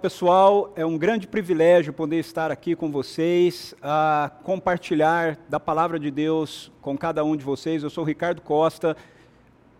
pessoal, é um grande privilégio poder estar aqui com vocês, a compartilhar da palavra de Deus com cada um de vocês. Eu sou Ricardo Costa,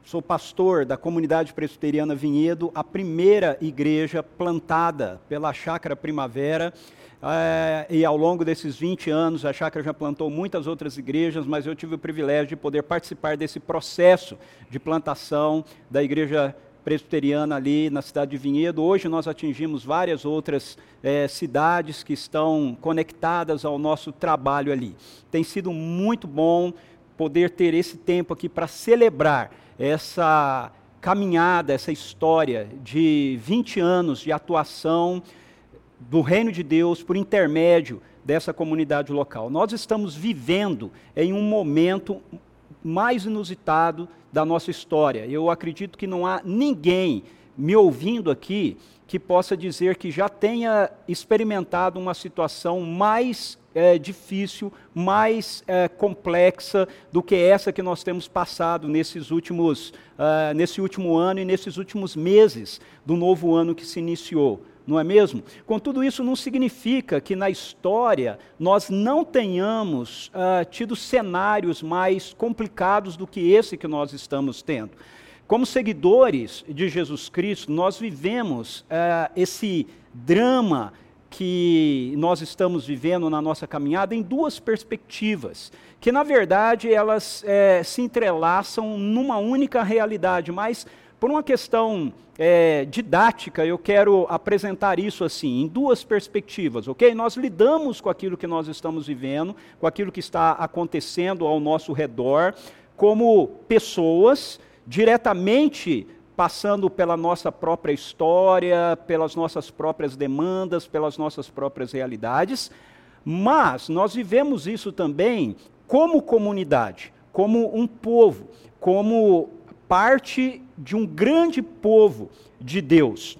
sou pastor da comunidade presbiteriana Vinhedo, a primeira igreja plantada pela Chácara Primavera. É, e ao longo desses 20 anos, a Chácara já plantou muitas outras igrejas, mas eu tive o privilégio de poder participar desse processo de plantação da igreja presbiteriana ali na cidade de Vinhedo. Hoje nós atingimos várias outras é, cidades que estão conectadas ao nosso trabalho ali. Tem sido muito bom poder ter esse tempo aqui para celebrar essa caminhada, essa história de 20 anos de atuação do reino de Deus por intermédio dessa comunidade local. Nós estamos vivendo em um momento mais inusitado da nossa história. Eu acredito que não há ninguém me ouvindo aqui que possa dizer que já tenha experimentado uma situação mais é, difícil, mais é, complexa do que essa que nós temos passado nesses últimos, uh, nesse último ano e nesses últimos meses do novo ano que se iniciou não é mesmo? Contudo, isso não significa que na história nós não tenhamos uh, tido cenários mais complicados do que esse que nós estamos tendo. Como seguidores de Jesus Cristo, nós vivemos uh, esse drama que nós estamos vivendo na nossa caminhada em duas perspectivas, que na verdade elas é, se entrelaçam numa única realidade, mas por uma questão é, didática, eu quero apresentar isso assim, em duas perspectivas, ok? Nós lidamos com aquilo que nós estamos vivendo, com aquilo que está acontecendo ao nosso redor, como pessoas, diretamente passando pela nossa própria história, pelas nossas próprias demandas, pelas nossas próprias realidades, mas nós vivemos isso também como comunidade, como um povo, como parte de um grande povo de Deus.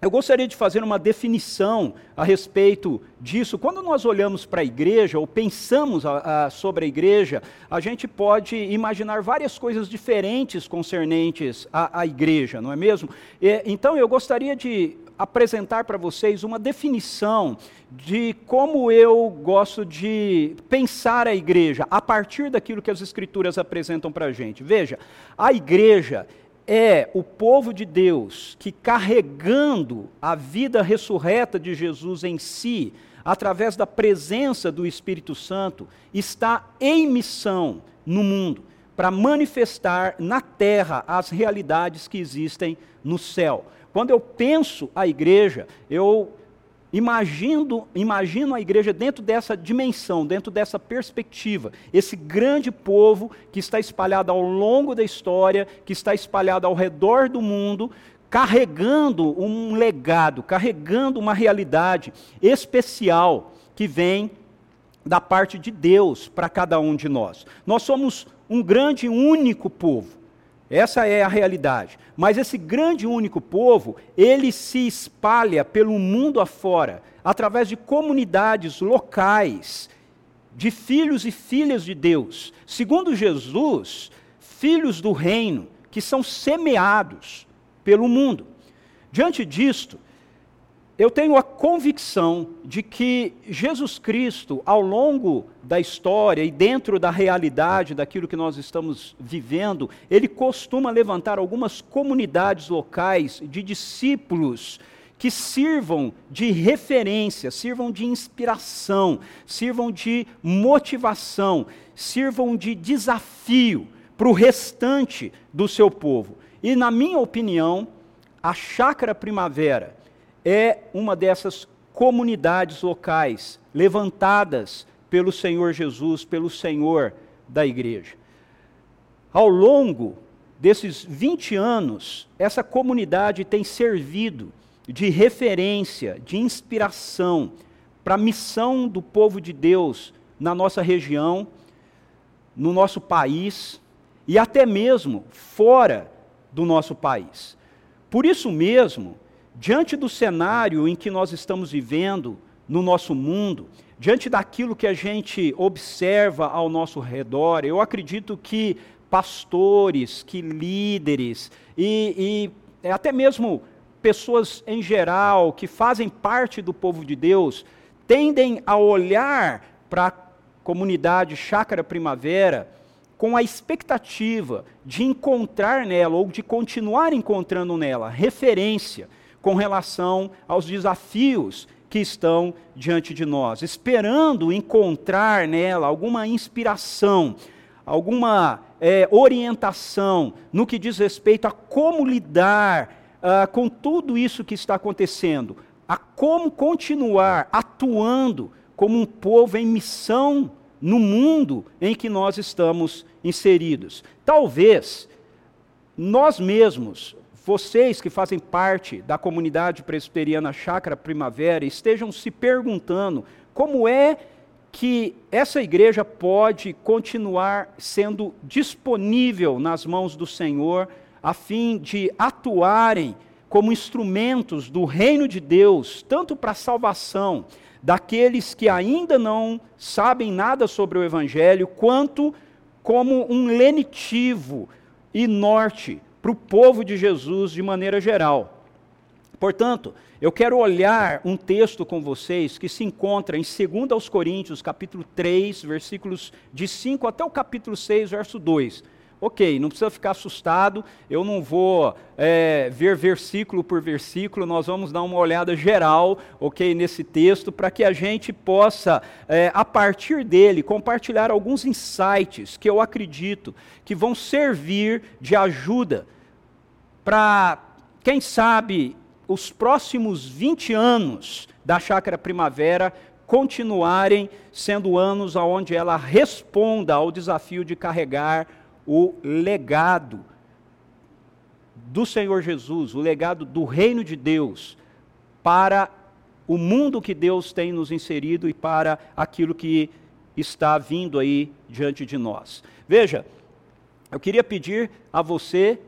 Eu gostaria de fazer uma definição a respeito disso. Quando nós olhamos para a igreja ou pensamos a, a, sobre a igreja, a gente pode imaginar várias coisas diferentes concernentes à, igreja, não é mesmo? E, então eu gostaria de apresentar para vocês uma definição de como eu gosto de pensar a igreja a partir daquilo que as escrituras apresentam para a gente. Veja, a igreja é o povo de Deus que, carregando a vida ressurreta de Jesus em si, através da presença do Espírito Santo, está em missão no mundo para manifestar na terra as realidades que existem no céu. Quando eu penso a igreja, eu Imagino, imagino a igreja dentro dessa dimensão, dentro dessa perspectiva, esse grande povo que está espalhado ao longo da história, que está espalhado ao redor do mundo, carregando um legado, carregando uma realidade especial que vem da parte de Deus para cada um de nós. Nós somos um grande único povo. Essa é a realidade. Mas esse grande único povo, ele se espalha pelo mundo afora, através de comunidades locais, de filhos e filhas de Deus. Segundo Jesus, filhos do reino, que são semeados pelo mundo. Diante disto, eu tenho a convicção de que Jesus Cristo, ao longo da história e dentro da realidade daquilo que nós estamos vivendo, ele costuma levantar algumas comunidades locais de discípulos que sirvam de referência, sirvam de inspiração, sirvam de motivação, sirvam de desafio para o restante do seu povo. E, na minha opinião, a Chácara Primavera é uma dessas comunidades locais levantadas pelo Senhor Jesus, pelo Senhor da igreja. Ao longo desses 20 anos, essa comunidade tem servido de referência, de inspiração para a missão do povo de Deus na nossa região, no nosso país e até mesmo fora do nosso país. Por isso mesmo, diante do cenário em que nós estamos vivendo no nosso mundo, diante daquilo que a gente observa ao nosso redor, eu acredito que pastores, que líderes e, e até mesmo pessoas em geral que fazem parte do povo de Deus tendem a olhar para a comunidade Chácara Primavera com a expectativa de encontrar nela ou de continuar encontrando nela referência com relação aos desafios que estão diante de nós, esperando encontrar nela alguma inspiração, alguma é, orientação no que diz respeito a como lidar uh, com tudo isso que está acontecendo, a como continuar atuando como um povo em missão no mundo em que nós estamos inseridos. Talvez nós mesmos, vocês que fazem parte da comunidade presbiteriana Chácara Primavera, estejam se perguntando como é que essa igreja pode continuar sendo disponível nas mãos do Senhor, a fim de atuarem como instrumentos do reino de Deus, tanto para a salvação daqueles que ainda não sabem nada sobre o Evangelho, quanto como um lenitivo e norte para o povo de Jesus de maneira geral. Portanto, eu quero olhar um texto com vocês que se encontra em 2 aos Coríntios, capítulo 3, versículos de 5 até o capítulo 6, verso 2. Ok, não precisa ficar assustado, eu não vou é, ver versículo por versículo, nós vamos dar uma olhada geral, ok, nesse texto, para que a gente possa, é, a partir dele, compartilhar alguns insights que eu acredito que vão servir de ajuda para, quem sabe, os próximos 20 anos da Chácara Primavera continuarem sendo anos onde ela responda ao desafio de carregar o legado do Senhor Jesus, o legado do reino de Deus para o mundo que Deus tem nos inserido e para aquilo que está vindo aí diante de nós. Veja, eu queria pedir a você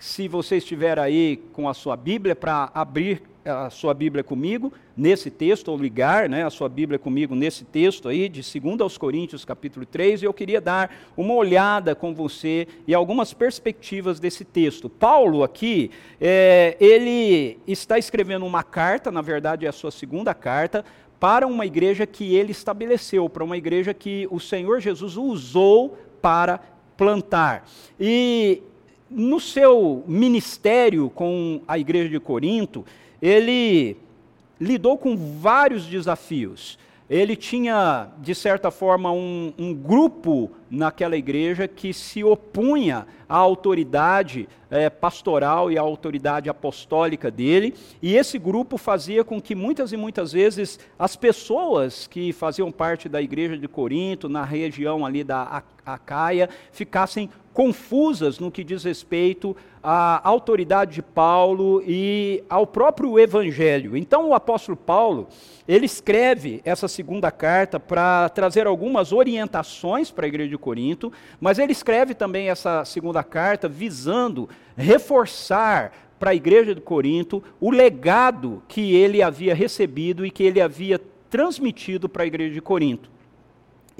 se você estiver aí com a sua Bíblia, para abrir a sua Bíblia comigo nesse texto, ou ligar né, a sua Bíblia comigo nesse texto aí, de 2 aos Coríntios, capítulo 3, e eu queria dar uma olhada com você e algumas perspectivas desse texto. Paulo aqui, é, ele está escrevendo uma carta, na verdade é a sua segunda carta, para uma igreja que ele estabeleceu, para uma igreja que o Senhor Jesus usou para plantar. E no seu ministério com a igreja de Corinto, ele lidou com vários desafios. Ele tinha, de certa forma, um, um grupo naquela igreja que se opunha à autoridade é, pastoral e à autoridade apostólica dele, e esse grupo fazia com que muitas e muitas vezes as pessoas que faziam parte da igreja de Corinto, na região ali da Acaia, ficassem confusas no que diz respeito à autoridade de Paulo e ao próprio evangelho. Então o apóstolo Paulo, ele escreve essa segunda carta para trazer algumas orientações para a igreja de Corinto, mas ele escreve também essa segunda carta visando reforçar para a igreja de Corinto o legado que ele havia recebido e que ele havia transmitido para a igreja de Corinto.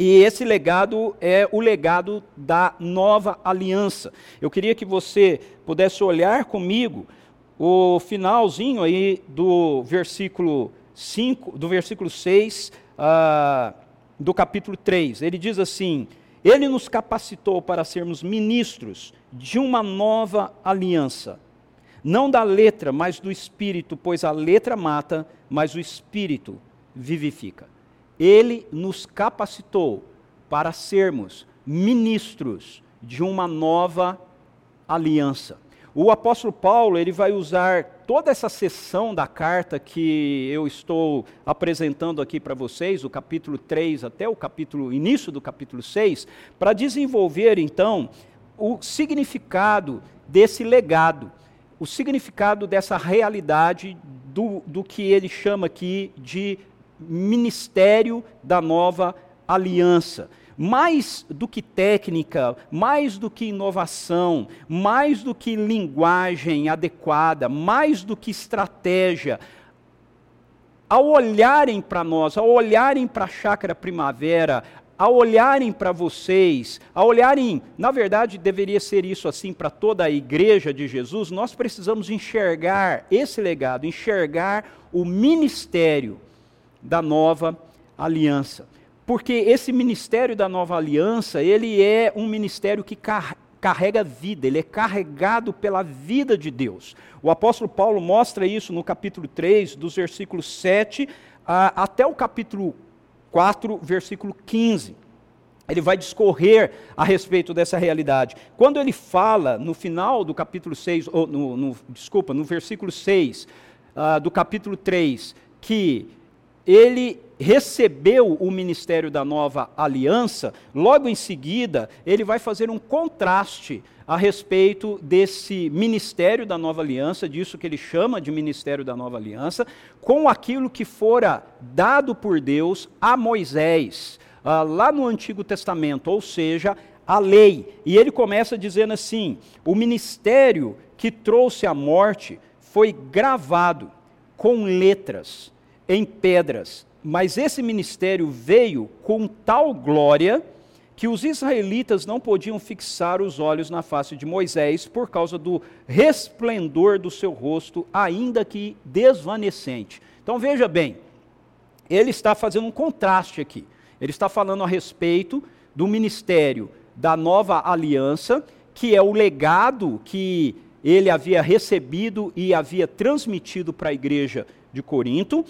E esse legado é o legado da nova aliança. Eu queria que você pudesse olhar comigo o finalzinho aí do versículo 5, do versículo 6 uh, ah, do capítulo 3. Ele diz assim: Ele nos capacitou para sermos ministros de uma nova aliança. Não da letra, mas do espírito, pois a letra mata, mas o espírito vivifica. Ele nos capacitou para sermos ministros de uma nova aliança. O apóstolo Paulo, ele vai usar toda essa sessão da carta que eu estou apresentando aqui para vocês, o capítulo 3 até o capítulo início do capítulo 6, para desenvolver então o significado desse legado, o significado dessa realidade do, do que ele chama aqui de ministério da nova aliança. Mais do que técnica, mais do que inovação, mais do que linguagem adequada, mais do que estratégia, ao olharem para nós, ao olharem para a chácara primavera, a olharem para vocês, a olharem, na verdade deveria ser isso assim para toda a igreja de Jesus, nós precisamos enxergar esse legado, enxergar o ministério da nova aliança. Porque esse ministério da nova aliança, ele é um ministério que carrega vida, ele é carregado pela vida de Deus. O apóstolo Paulo mostra isso no capítulo 3, dos versículos 7 a, até o capítulo 4, versículo 15. Ele vai discorrer a respeito dessa realidade. Quando ele fala no final do capítulo 6, ou no, no desculpa, no versículo 6 uh, ah, do capítulo 3, que ele recebeu o ministério da nova aliança, logo em seguida, ele vai fazer um contraste a respeito desse ministério da nova aliança, disso que ele chama de ministério da nova aliança, com aquilo que fora dado por Deus a Moisés, uh, lá no Antigo Testamento, ou seja, a lei. E ele começa dizendo assim: o ministério que trouxe a morte foi gravado com letras em pedras, mas esse ministério veio com tal glória que os israelitas não podiam fixar os olhos na face de Moisés por causa do resplendor do seu rosto, ainda que desvanecente. Então veja bem, ele está fazendo um contraste aqui. Ele está falando a respeito do ministério da nova aliança, que é o legado que ele havia recebido e havia transmitido para a igreja de Corinto,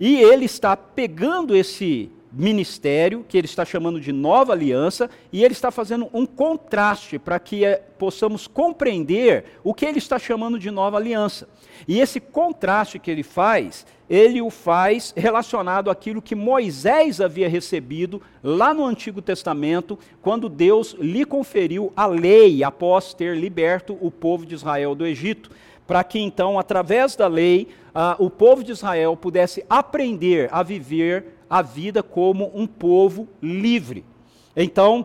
e ele está pegando esse ministério, que ele está chamando de nova aliança, e ele está fazendo um contraste para que é, possamos compreender o que ele está chamando de nova aliança. E esse contraste que ele faz, ele o faz relacionado àquilo que Moisés havia recebido lá no Antigo Testamento, quando Deus lhe conferiu a lei após ter liberto o povo de Israel do Egito para que então, através da lei, ah, o povo de Israel pudesse aprender a viver a vida como um povo livre. Então,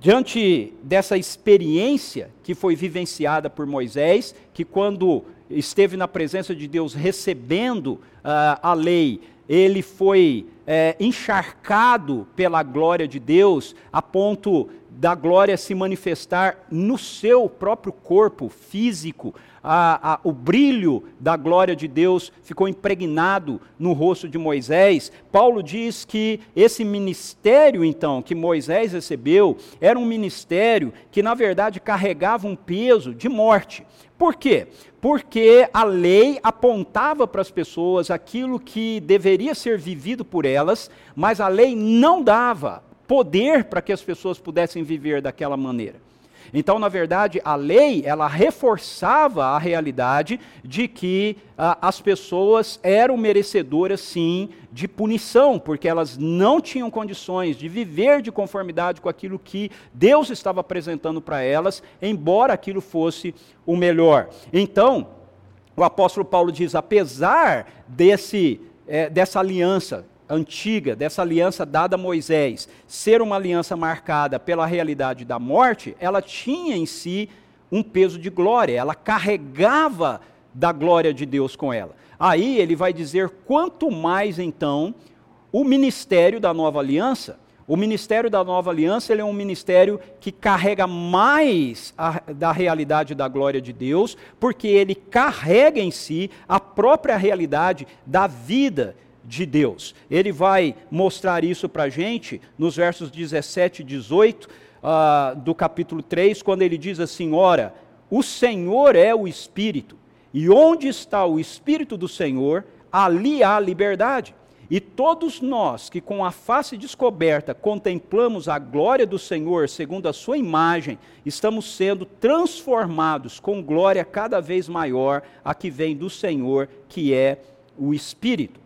diante dessa experiência que foi vivenciada por Moisés, que quando esteve na presença de Deus recebendo uh, a lei, ele foi é, encharcado pela glória de Deus, a ponto da glória se manifestar no seu próprio corpo físico, a, a, o brilho da glória de Deus ficou impregnado no rosto de Moisés, Paulo diz que esse ministério, então, que Moisés recebeu, era um ministério que, na verdade, carregava um peso de morte. Por quê? Porque a lei apontava para as pessoas aquilo que deveria ser vivido por elas, mas a lei não dava poder para que as pessoas pudessem viver daquela maneira. Então, na verdade, a lei, ela reforçava a realidade de que ah, as pessoas eram merecedoras, sim, de punição, porque elas não tinham condições de viver de conformidade com aquilo que Deus estava apresentando para elas, embora aquilo fosse o melhor. Então, o apóstolo Paulo diz: apesar desse, é, dessa aliança antiga, dessa aliança dada a Moisés, ser uma aliança marcada pela realidade da morte, ela tinha em si um peso de glória, ela carregava da glória de Deus com ela. Aí ele vai dizer quanto mais então o ministério da nova aliança, o ministério da nova aliança ele é um ministério que carrega mais a, da realidade da glória de Deus, porque ele carrega em si a própria realidade da vida de Deus. Ele vai mostrar isso para a gente nos versos 17 e 18 uh, do capítulo 3, quando ele diz assim: Ora, o Senhor é o Espírito, e onde está o Espírito do Senhor, ali há liberdade. E todos nós que com a face descoberta contemplamos a glória do Senhor segundo a sua imagem, estamos sendo transformados com glória cada vez maior a que vem do Senhor, que é o Espírito.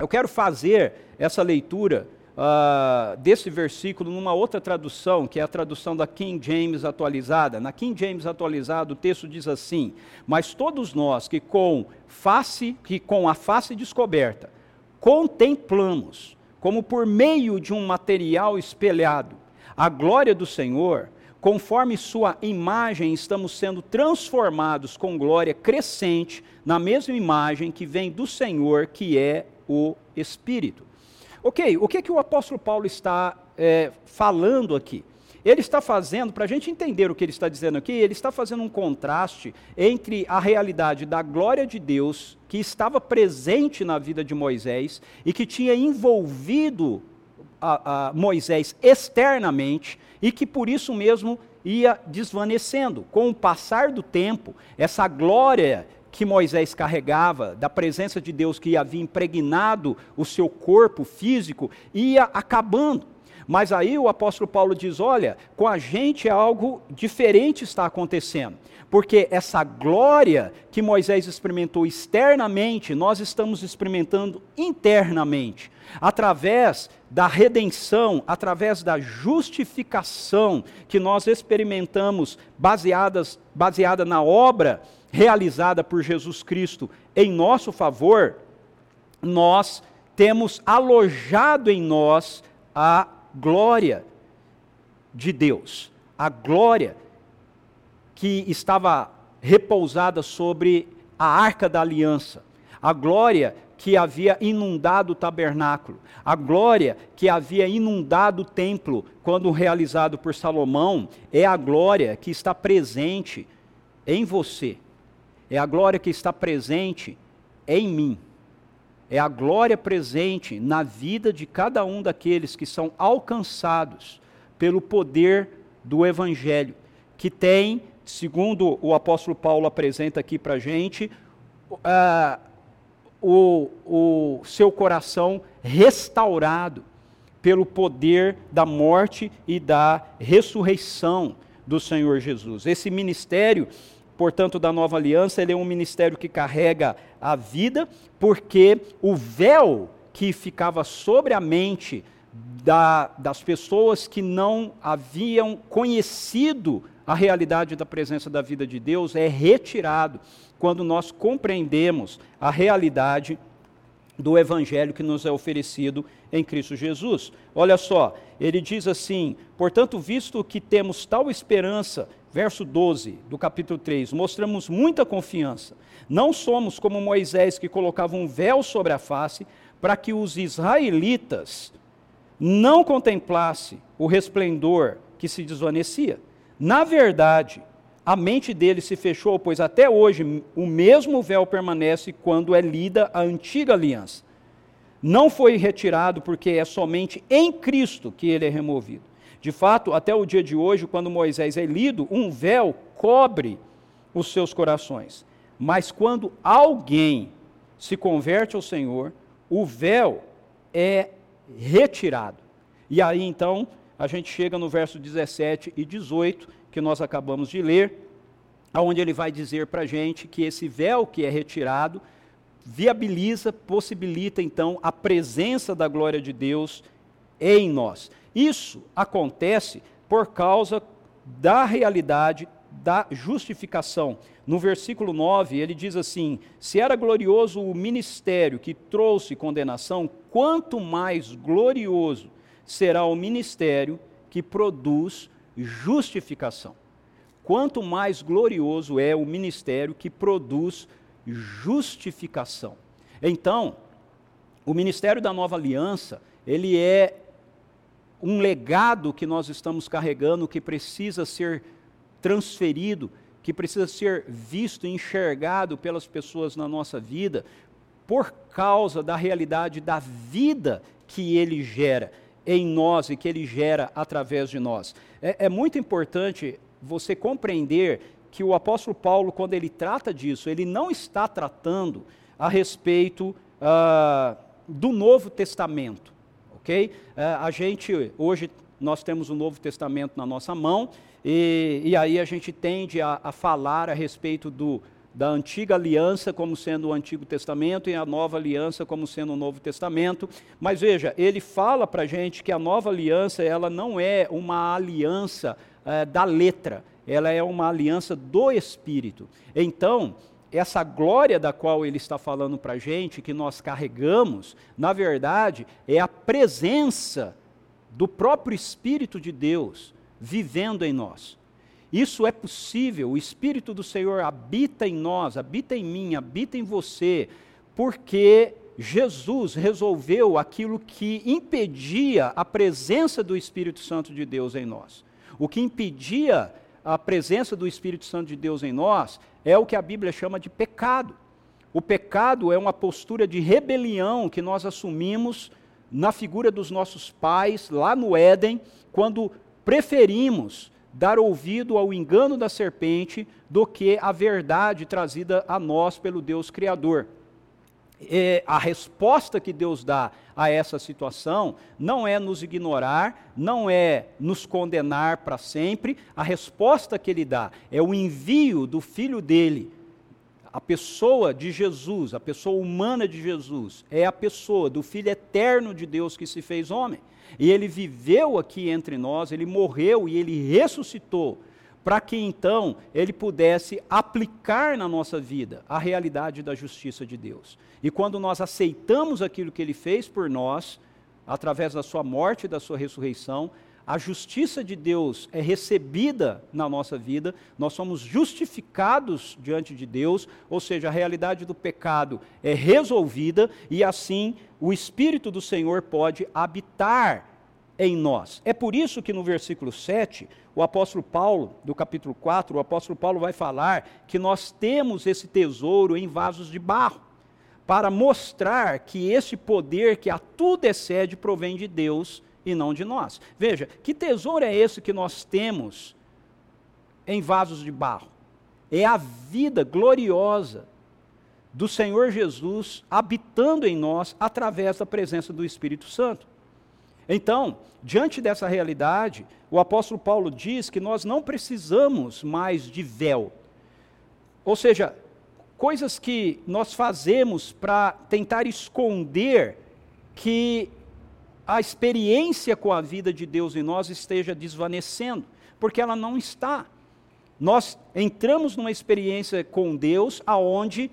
Eu quero fazer essa leitura uh, desse versículo numa outra tradução, que é a tradução da King James atualizada. Na King James atualizada, o texto diz assim: Mas todos nós que com face, que com a face descoberta, contemplamos, como por meio de um material espelhado, a glória do Senhor, conforme sua imagem, estamos sendo transformados com glória crescente na mesma imagem que vem do Senhor, que é o Espírito. Ok, o que, que o apóstolo Paulo está é, falando aqui? Ele está fazendo, para a gente entender o que ele está dizendo aqui, ele está fazendo um contraste entre a realidade da glória de Deus, que estava presente na vida de Moisés e que tinha envolvido a, a Moisés externamente, e que por isso mesmo ia desvanecendo. Com o passar do tempo, essa glória que Moisés carregava, da presença de Deus que havia impregnado o seu corpo físico, ia acabando. Mas aí o apóstolo Paulo diz: olha, com a gente algo diferente está acontecendo. Porque essa glória que Moisés experimentou externamente, nós estamos experimentando internamente. Através da redenção, através da justificação que nós experimentamos baseadas, baseada na obra realizada por Jesus Cristo em nosso favor, nós temos alojado em nós a glória de Deus, a glória que estava repousada sobre a arca da aliança, a glória que havia inundado o tabernáculo, a glória que havia inundado o templo quando realizado por Salomão, é a glória que está presente em você, é a glória que está presente em mim é a glória presente na vida de cada um daqueles que são alcançados pelo poder do Evangelho, que tem, segundo o apóstolo Paulo apresenta aqui para a gente, uh, o, o seu coração restaurado pelo poder da morte e da ressurreição do Senhor Jesus. Esse ministério portanto, da nova aliança, ele é um ministério que carrega a vida, porque o véu que ficava sobre a mente da, das pessoas que não haviam conhecido a realidade da presença da vida de Deus é retirado quando nós compreendemos a realidade do evangelho que nos é oferecido em Cristo Jesus. Olha só, ele diz assim: portanto, visto que temos tal esperança, verso 12 do capítulo 3, mostramos muita confiança. Não somos como Moisés que colocava um véu sobre a face para que os israelitas não contemplassem o resplendor que se desvanecia. Na verdade, a mente dele se fechou, pois até hoje o mesmo véu permanece quando é lida a antiga aliança. Não foi retirado porque é somente em Cristo que ele é removido. De fato, até o dia de hoje, quando Moisés é lido, um véu cobre os seus corações. Mas quando alguém se converte ao Senhor, o véu é retirado. E aí então, a gente chega no verso 17 e 18, que nós acabamos de ler, onde ele vai dizer para a gente que esse véu que é retirado viabiliza, possibilita então a presença da glória de Deus em nós. Isso acontece por causa da realidade da justificação. No versículo 9, ele diz assim: Se era glorioso o ministério que trouxe condenação, quanto mais glorioso será o ministério que produz justificação. Quanto mais glorioso é o ministério que produz justificação. Então, o ministério da nova aliança, ele é um legado que nós estamos carregando que precisa ser transferido, que precisa ser visto e enxergado pelas pessoas na nossa vida, por causa da realidade da vida que ele gera em nós e que ele gera através de nós. É, é muito importante você compreender que o apóstolo Paulo, quando ele trata disso, ele não está tratando a respeito uh, do Novo Testamento ok? É, a gente, hoje, nós temos o Novo Testamento na nossa mão, e, e aí a gente tende a, a falar a respeito do, da antiga aliança como sendo o Antigo Testamento e a nova aliança como sendo o Novo Testamento. Mas veja, ele fala para a gente que a nova aliança ela não é uma aliança é, da letra, ela é uma aliança do Espírito. Então, essa glória da qual ele está falando para a gente, que nós carregamos, na verdade, é a presença do próprio Espírito de Deus vivendo em nós. Isso é possível, o Espírito do Senhor habita em nós, habita em mim, habita em você, porque Jesus resolveu aquilo que impedia a presença do Espírito Santo de Deus em nós. O que impedia a presença do Espírito Santo de Deus em nós é o que a Bíblia chama de pecado. O pecado é uma postura de rebelião que nós assumimos na figura dos nossos pais, lá no Éden, quando preferimos dar ouvido ao engano da serpente do que a verdade trazida a nós pelo Deus Criador. E a resposta que Deus dá a essa situação não é nos ignorar, não é nos condenar para sempre, a resposta que Ele dá é o envio do Filho dele. A pessoa de Jesus, a pessoa humana de Jesus, é a pessoa do Filho eterno de Deus que se fez homem. E ele viveu aqui entre nós, ele morreu e ele ressuscitou, para que então ele pudesse aplicar na nossa vida a realidade da justiça de Deus. E quando nós aceitamos aquilo que ele fez por nós, através da sua morte e da sua ressurreição, a justiça de Deus é recebida na nossa vida, nós somos justificados diante de Deus, ou seja, a realidade do pecado é resolvida e assim o Espírito do Senhor pode habitar em nós. É por isso que no versículo 7, o apóstolo Paulo, do capítulo 4, o apóstolo Paulo vai falar que nós temos esse tesouro em vasos de barro, para mostrar que esse poder que a tudo excede provém de Deus e não de nós. Veja, que tesouro é esse que nós temos em vasos de barro? É a vida gloriosa do Senhor Jesus habitando em nós através da presença do Espírito Santo. Então, diante dessa realidade, o apóstolo Paulo diz que nós não precisamos mais de véu. Ou seja, coisas que nós fazemos para tentar esconder que a experiência com a vida de Deus em nós esteja desvanecendo, porque ela não está. Nós entramos numa experiência com Deus aonde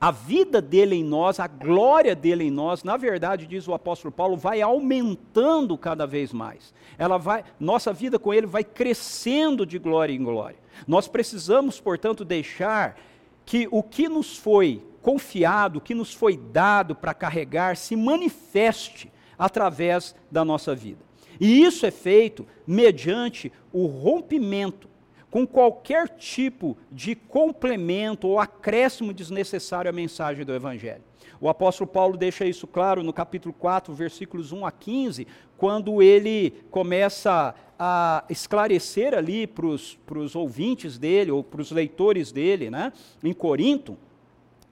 a vida dele em nós, a glória dele em nós, na verdade, diz o apóstolo Paulo, vai aumentando cada vez mais. Ela vai, nossa vida com ele vai crescendo de glória em glória. Nós precisamos, portanto, deixar que o que nos foi confiado, o que nos foi dado para carregar, se manifeste através da nossa vida. E isso é feito mediante o rompimento com qualquer tipo de complemento ou acréscimo desnecessário à mensagem do Evangelho. O apóstolo Paulo deixa isso claro no capítulo 4, versículos 1 a 15, quando ele começa a esclarecer ali para os ouvintes dele, ou para os leitores dele, né, em Corinto,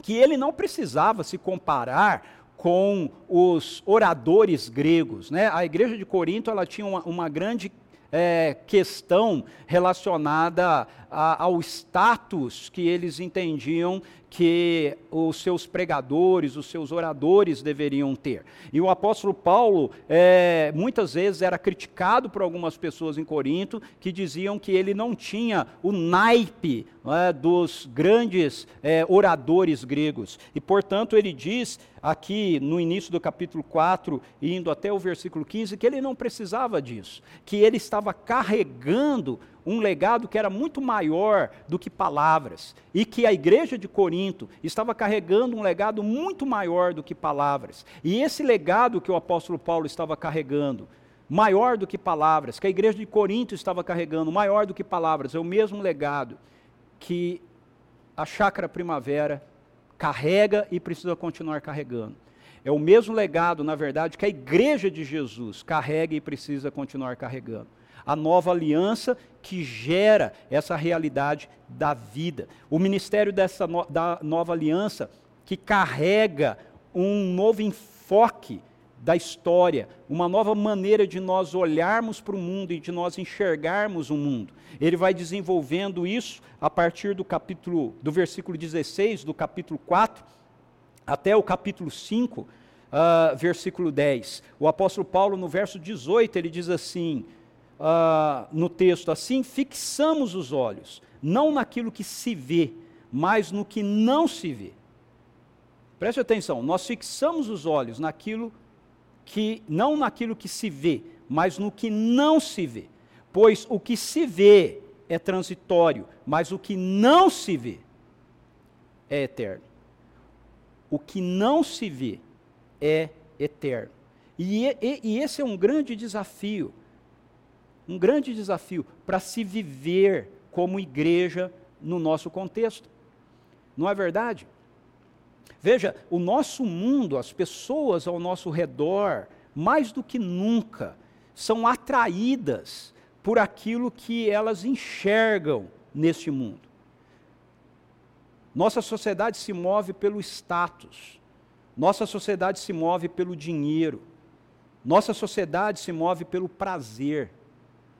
que ele não precisava se comparar com os oradores gregos. Né? A igreja de Corinto ela tinha uma, uma grande é, questão relacionada a, ao status que eles entendiam que os seus pregadores, os seus oradores deveriam ter. E o apóstolo Paulo, é, muitas vezes, era criticado por algumas pessoas em Corinto que diziam que ele não tinha o naipe é, dos grandes é, oradores gregos. E, portanto, ele diz aqui no início do capítulo 4, indo até o versículo 15, que ele não precisava disso, que ele estava carregando um legado que era muito maior do que palavras, e que a igreja de Corinto estava carregando um legado muito maior do que palavras. E esse legado que o apóstolo Paulo estava carregando, maior do que palavras, que a igreja de Corinto estava carregando, maior do que palavras, é o mesmo legado que a chácara primavera carrega e precisa continuar carregando. É o mesmo legado, na verdade, que a igreja de Jesus carrega e precisa continuar carregando a nova aliança que gera essa realidade da vida. O ministério dessa no, da nova aliança que carrega um novo enfoque da história, uma nova maneira de nós olharmos para o mundo e de nós enxergarmos o mundo. Ele vai desenvolvendo isso a partir do capítulo, do versículo 16, do capítulo 4, até o capítulo 5, uh, ah, versículo 10. O apóstolo Paulo, no verso 18, ele diz assim: uh, no texto assim: fixamos os olhos, não naquilo que se vê, mas no que não se vê. Preste atenção, nós fixamos os olhos naquilo não naquilo que se vê, mas no que não se vê. Pois o que se vê é transitório, mas o que não se vê é eterno. o que não se vê é eterno. E, e, e esse é um grande desafio, um grande desafio para se viver como igreja no nosso contexto. Não é verdade? Veja, o nosso mundo, as pessoas ao nosso redor, mais do que nunca, são atraídas por aquilo que elas enxergam neste mundo. Nossa sociedade se move pelo status, nossa sociedade se move pelo dinheiro, nossa sociedade se move pelo prazer,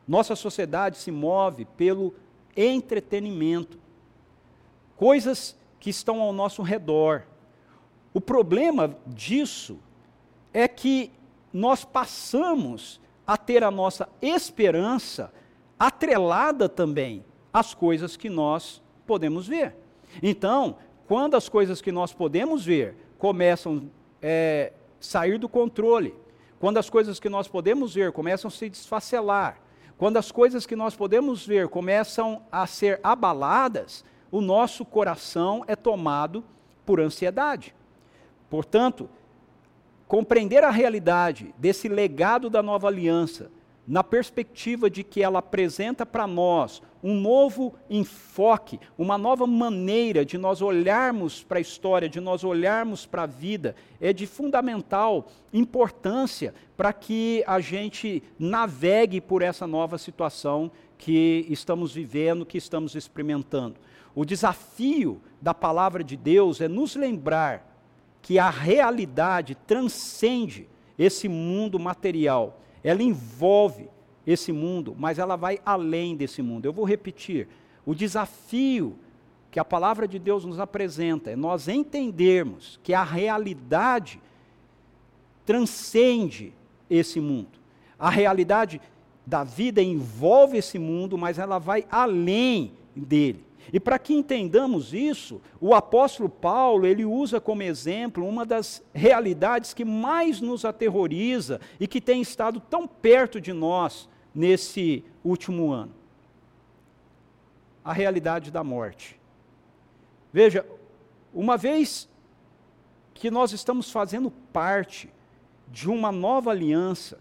nossa sociedade se move pelo entretenimento, coisas que estão ao nosso redor. O problema disso é que nós passamos a ter a nossa esperança atrelada também às coisas que nós podemos ver. Então, quando as coisas que nós podemos ver começam a é, sair do controle, quando as coisas que nós podemos ver começam a se desfacelar, quando as coisas que nós podemos ver começam a ser abaladas, o nosso coração é tomado por ansiedade. Portanto, compreender a realidade desse legado da nova aliança, na perspectiva de que ela apresenta para nós um novo enfoque, uma nova maneira de nós olharmos para a história, de nós olharmos para a vida, é de fundamental importância para que a gente navegue por essa nova situação que estamos vivendo, que estamos experimentando. O desafio da palavra de Deus é nos lembrar que a realidade transcende esse mundo material ela envolve esse mundo, mas ela vai além desse mundo. Eu vou repetir: o desafio que a palavra de Deus nos apresenta é nós entendermos que a realidade transcende esse mundo. A realidade da vida envolve esse mundo, mas ela vai além dele. E para que entendamos isso, o apóstolo Paulo, ele usa como exemplo uma das realidades que mais nos aterroriza e que tem estado tão perto de nós nesse último ano. A realidade da morte. Veja, uma vez que nós estamos fazendo parte de uma nova aliança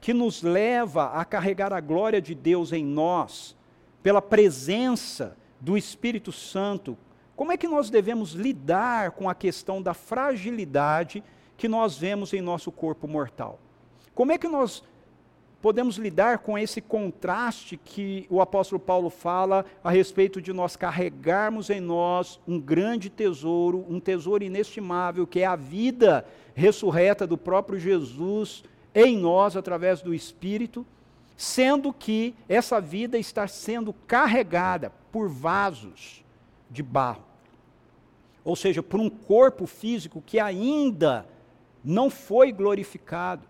que nos leva a carregar a glória de Deus em nós, pela presença do Espírito Santo, como é que nós devemos lidar com a questão da fragilidade que nós vemos em nosso corpo mortal? Como é que nós podemos lidar com esse contraste que o apóstolo Paulo fala a respeito de nós carregarmos em nós um grande tesouro, um tesouro inestimável, que é a vida ressurreta do próprio Jesus em nós através do Espírito, sendo que essa vida está sendo carregada por vasos de barro. Ou seja, por um corpo físico que ainda não foi glorificado,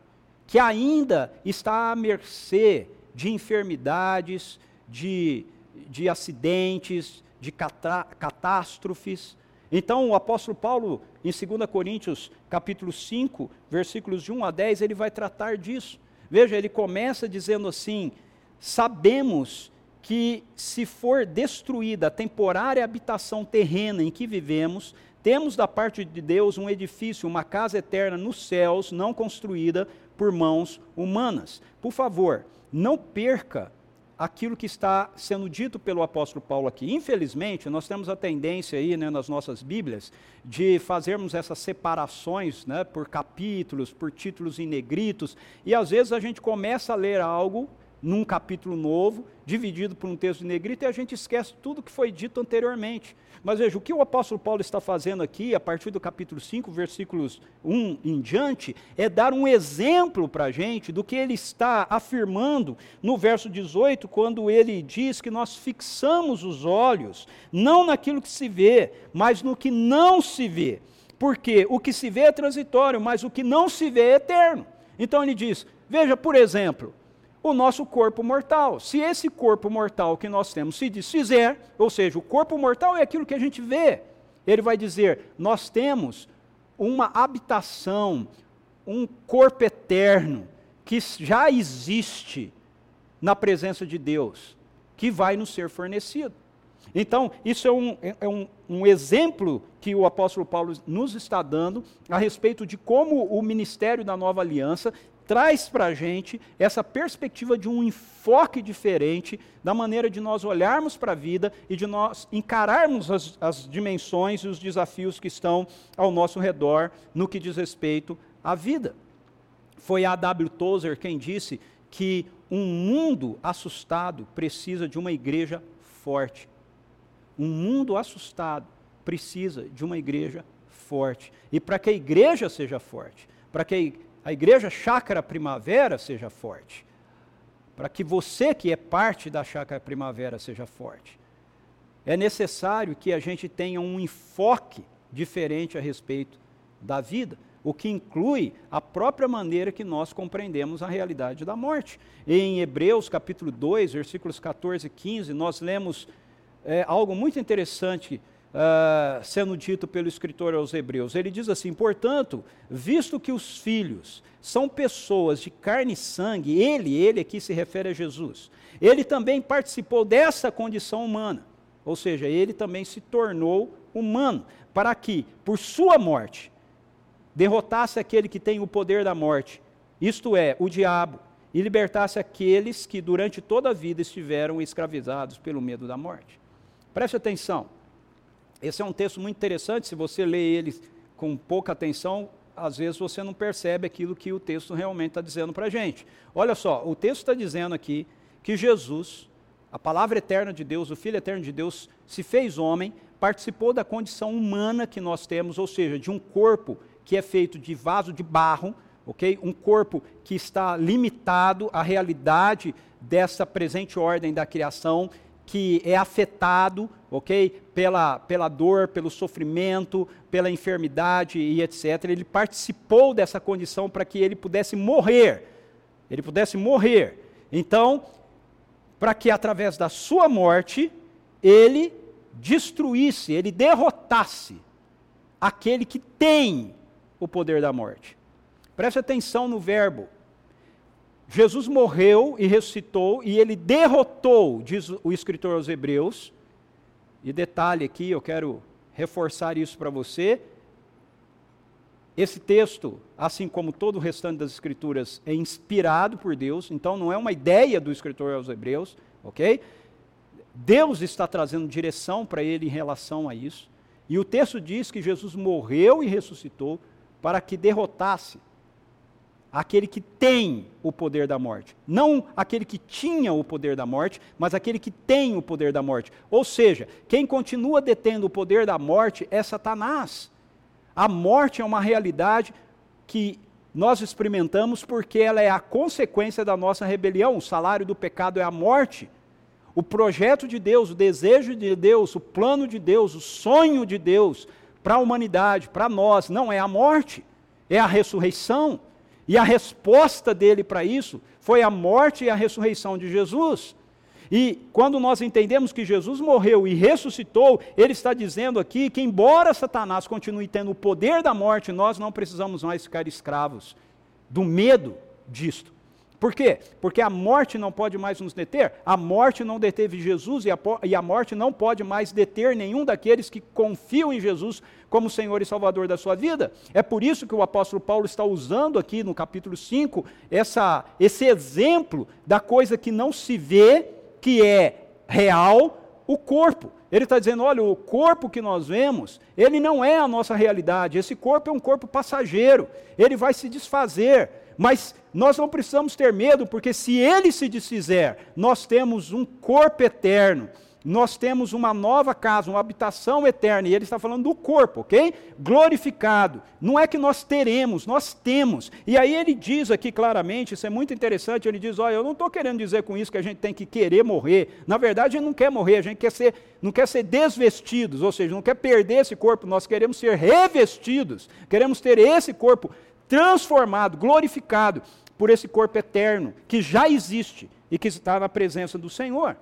que ainda está à mercê de enfermidades, de, de acidentes, de catástrofes. Então, o apóstolo Paulo, em 2 Coríntios, capítulo 5, versículos de 1 a 10, ele vai tratar disso. Veja, ele começa dizendo assim: Sabemos que, se for destruída a temporária habitação terrena em que vivemos, temos da parte de Deus um edifício, uma casa eterna nos céus, não construída por mãos humanas. Por favor, não perca aquilo que está sendo dito pelo apóstolo Paulo aqui. Infelizmente, nós temos a tendência aí, né, nas nossas Bíblias, de fazermos essas separações, né, por capítulos, por títulos em negritos, e às vezes a gente começa a ler algo num capítulo novo, dividido por um texto de negrito, e a gente esquece tudo que foi dito anteriormente. Mas veja, o que o apóstolo Paulo está fazendo aqui, a partir do capítulo 5, versículos 1 em diante, é dar um exemplo para a gente do que ele está afirmando no verso 18, quando ele diz que nós fixamos os olhos, não naquilo que se vê, mas no que não se vê. Porque o que se vê é transitório, mas o que não se vê é eterno. Então ele diz: veja, por exemplo, o nosso corpo mortal. Se esse corpo mortal que nós temos se desfizer, ou seja, o corpo mortal é aquilo que a gente vê, ele vai dizer: nós temos uma habitação, um corpo eterno que já existe na presença de Deus, que vai nos ser fornecido. Então, isso é, um, é um, um, exemplo que o apóstolo Paulo nos está dando a respeito de como o ministério da nova aliança traz para a gente essa perspectiva de um enfoque diferente da maneira de nós olharmos para a vida e de nós encararmos as, as dimensões e os desafios que estão ao nosso redor no que diz respeito à vida. Foi A. W. Tozer quem disse que um mundo assustado precisa de uma igreja forte. Um mundo assustado precisa de uma igreja forte. E para que a igreja seja forte, para que a igreja Chácara Primavera seja forte, para que você que é parte da Chácara Primavera seja forte, é necessário que a gente tenha um enfoque diferente a respeito da vida, o que inclui a própria maneira que nós compreendemos a realidade da morte. Em Hebreus capítulo 2, versículos 14 e 15, nós lemos é, algo muito interessante uh, sendo dito pelo escritor aos Hebreus. Ele diz assim: portanto, visto que os filhos são pessoas de carne e sangue, ele, ele aqui se refere a Jesus, ele também participou dessa condição humana, ou seja, ele também se tornou humano, para que, por sua morte, derrotasse aquele que tem o poder da morte, isto é, o diabo, e libertasse aqueles que durante toda a vida estiveram escravizados pelo medo da morte. Preste atenção. Esse é um texto muito interessante, se você lê ele com pouca atenção, às vezes você não percebe aquilo que o texto realmente está dizendo para a gente. Olha só, o texto está dizendo aqui que Jesus, a palavra eterna de Deus, o Filho eterno de Deus, se fez homem, participou da condição humana que nós temos, ou seja, de um corpo que é feito de vaso de barro, ok? Um corpo que está limitado à realidade dessa presente ordem da criação que é afetado, ok, pela, pela dor, pelo sofrimento, pela enfermidade e etc. Ele participou dessa condição para que ele pudesse morrer. Ele pudesse morrer. Então, para que através da sua morte, ele destruísse, ele derrotasse aquele que tem o poder da morte. Preste atenção no verbo Jesus morreu e ressuscitou e ele derrotou, diz o escritor aos Hebreus. E detalhe aqui, eu quero reforçar isso para você. Esse texto, assim como todo o restante das escrituras, é inspirado por Deus, então não é uma ideia do escritor aos Hebreus, ok? Deus está trazendo direção para ele em relação a isso. E o texto diz que Jesus morreu e ressuscitou para que derrotasse aquele que tem o poder da morte. Não aquele que tinha o poder da morte, mas aquele que tem o poder da morte. Ou seja, quem continua detendo o poder da morte é Satanás. A morte é uma realidade que nós experimentamos porque ela é a consequência da nossa rebelião. O salário do pecado é a morte. O projeto de Deus, o desejo de Deus, o plano de Deus, o sonho de Deus para a humanidade, para nós, não é a morte, é a ressurreição. E a resposta dele para isso foi a morte e a ressurreição de Jesus. E quando nós entendemos que Jesus morreu e ressuscitou, ele está dizendo aqui que, embora Satanás continue tendo o poder da morte, nós não precisamos mais ficar escravos do medo disto. Por quê? Porque a morte não pode mais nos deter, a morte não deteve Jesus e a, e a morte não pode mais deter nenhum daqueles que confiam em Jesus como Senhor e Salvador da sua vida. É por isso que o apóstolo Paulo está usando aqui no capítulo 5 essa, esse exemplo da coisa que não se vê, que é real, o corpo. Ele está dizendo: olha, o corpo que nós vemos, ele não é a nossa realidade. Esse corpo é um corpo passageiro, ele vai se desfazer. Mas nós não precisamos ter medo, porque se ele se desfizer, nós temos um corpo eterno, nós temos uma nova casa, uma habitação eterna, e ele está falando do corpo, ok? Glorificado. Não é que nós teremos, nós temos. E aí ele diz aqui claramente, isso é muito interessante, ele diz, olha, eu não estou querendo dizer com isso que a gente tem que querer morrer. Na verdade, a gente não quer morrer, a gente quer ser, não quer ser desvestidos, ou seja, não quer perder esse corpo, nós queremos ser revestidos, queremos ter esse corpo transformado, glorificado por esse corpo eterno que já existe e que está na presença do Senhor.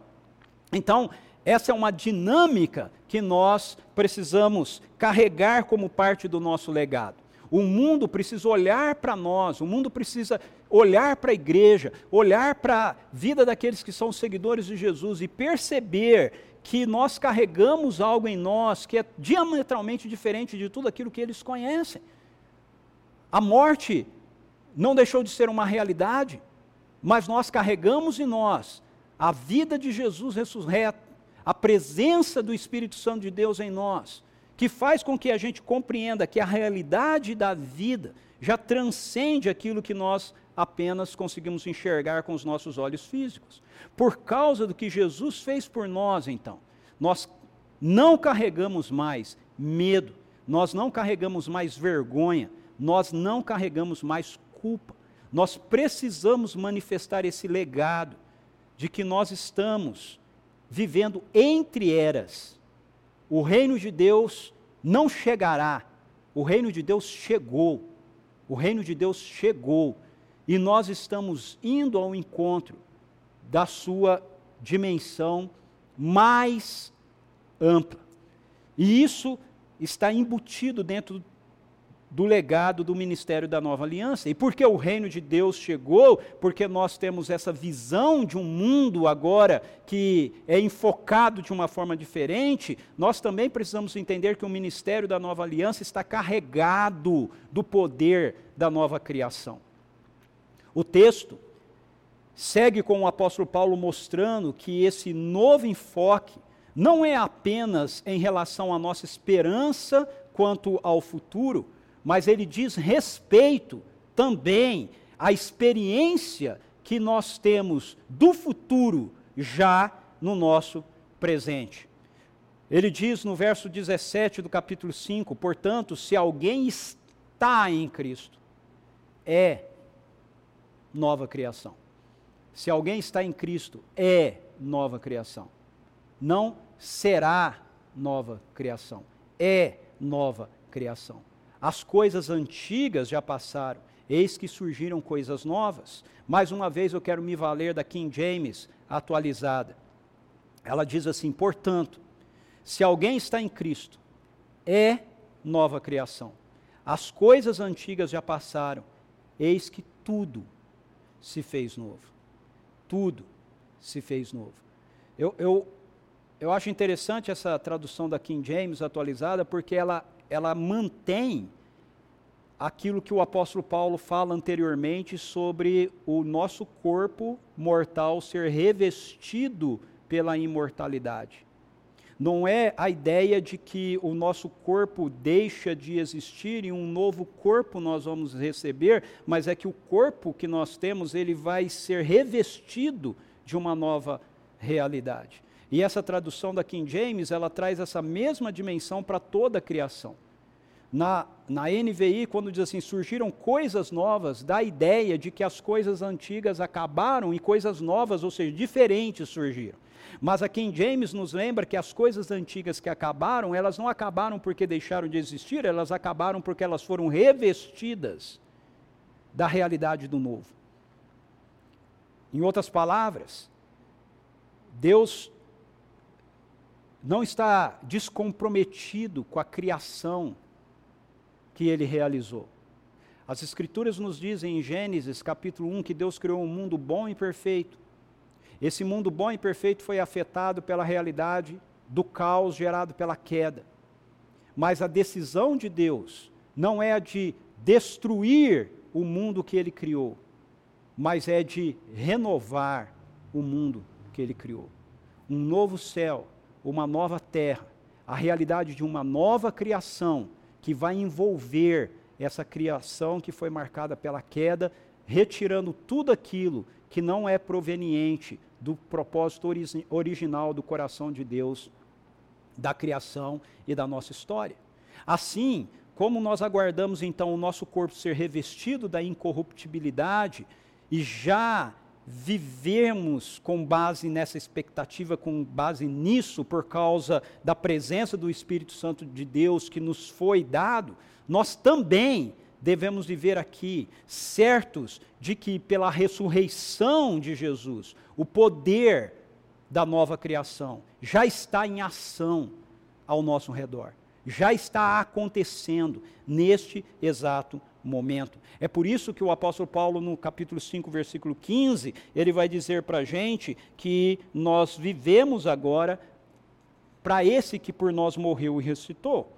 Então, essa é uma dinâmica que nós precisamos carregar como parte do nosso legado. O mundo precisa olhar para nós, o mundo precisa olhar para a igreja, olhar para a vida daqueles que são seguidores de Jesus e perceber que nós carregamos algo em nós que é diametralmente diferente de tudo aquilo que eles conhecem. A morte não deixou de ser uma realidade, mas nós carregamos em nós a vida de Jesus ressurreto, a presença do Espírito Santo de Deus em nós, que faz com que a gente compreenda que a realidade da vida já transcende aquilo que nós apenas conseguimos enxergar com os nossos olhos físicos. Por causa do que Jesus fez por nós, então, nós não carregamos mais medo, nós não carregamos mais vergonha, nós não carregamos mais culpa. Nós precisamos manifestar esse legado de que nós estamos vivendo entre eras. O reino de Deus não chegará, o reino de Deus chegou. O reino de Deus chegou e nós estamos indo ao encontro da sua dimensão mais ampla. E isso está embutido dentro do legado do ministério da nova aliança. E porque o reino de Deus chegou, porque nós temos essa visão de um mundo agora que é enfocado de uma forma diferente, nós também precisamos entender que o ministério da nova aliança está carregado do poder da nova criação. O texto segue com o apóstolo Paulo mostrando que esse novo enfoque não é apenas em relação à nossa esperança quanto ao futuro, mas ele diz respeito também à experiência que nós temos do futuro já no nosso presente. Ele diz no verso 17 do capítulo 5: portanto, se alguém está em Cristo, é nova criação. Se alguém está em Cristo, é nova criação. Não será nova criação, é nova criação. As coisas antigas já passaram, eis que surgiram coisas novas. Mais uma vez eu quero me valer da King James atualizada. Ela diz assim: portanto, se alguém está em Cristo, é nova criação. As coisas antigas já passaram, eis que tudo se fez novo. Tudo se fez novo. Eu, eu, eu acho interessante essa tradução da King James atualizada, porque ela, ela mantém aquilo que o apóstolo Paulo fala anteriormente sobre o nosso corpo mortal ser revestido pela imortalidade. Não é a ideia de que o nosso corpo deixa de existir e um novo corpo nós vamos receber, mas é que o corpo que nós temos, ele vai ser revestido de uma nova realidade. E essa tradução da King James, ela traz essa mesma dimensão para toda a criação. Na, na NVI, quando diz assim, surgiram coisas novas, dá a ideia de que as coisas antigas acabaram e coisas novas, ou seja, diferentes, surgiram. Mas a King James nos lembra que as coisas antigas que acabaram, elas não acabaram porque deixaram de existir, elas acabaram porque elas foram revestidas da realidade do novo. Em outras palavras, Deus não está descomprometido com a criação que ele realizou. As Escrituras nos dizem em Gênesis capítulo 1 que Deus criou um mundo bom e perfeito. Esse mundo bom e perfeito foi afetado pela realidade do caos gerado pela queda. Mas a decisão de Deus não é a de destruir o mundo que ele criou, mas é de renovar o mundo que ele criou. Um novo céu uma nova terra, a realidade de uma nova criação que vai envolver essa criação que foi marcada pela queda, retirando tudo aquilo que não é proveniente do propósito ori original do coração de Deus, da criação e da nossa história. Assim, como nós aguardamos então o nosso corpo ser revestido da incorruptibilidade e já vivemos com base nessa expectativa, com base nisso, por causa da presença do Espírito Santo de Deus que nos foi dado, nós também devemos viver aqui certos de que pela ressurreição de Jesus, o poder da nova criação já está em ação ao nosso redor. já está acontecendo neste exato momento. É por isso que o apóstolo Paulo, no capítulo 5, versículo 15, ele vai dizer para a gente que nós vivemos agora para esse que por nós morreu e ressuscitou.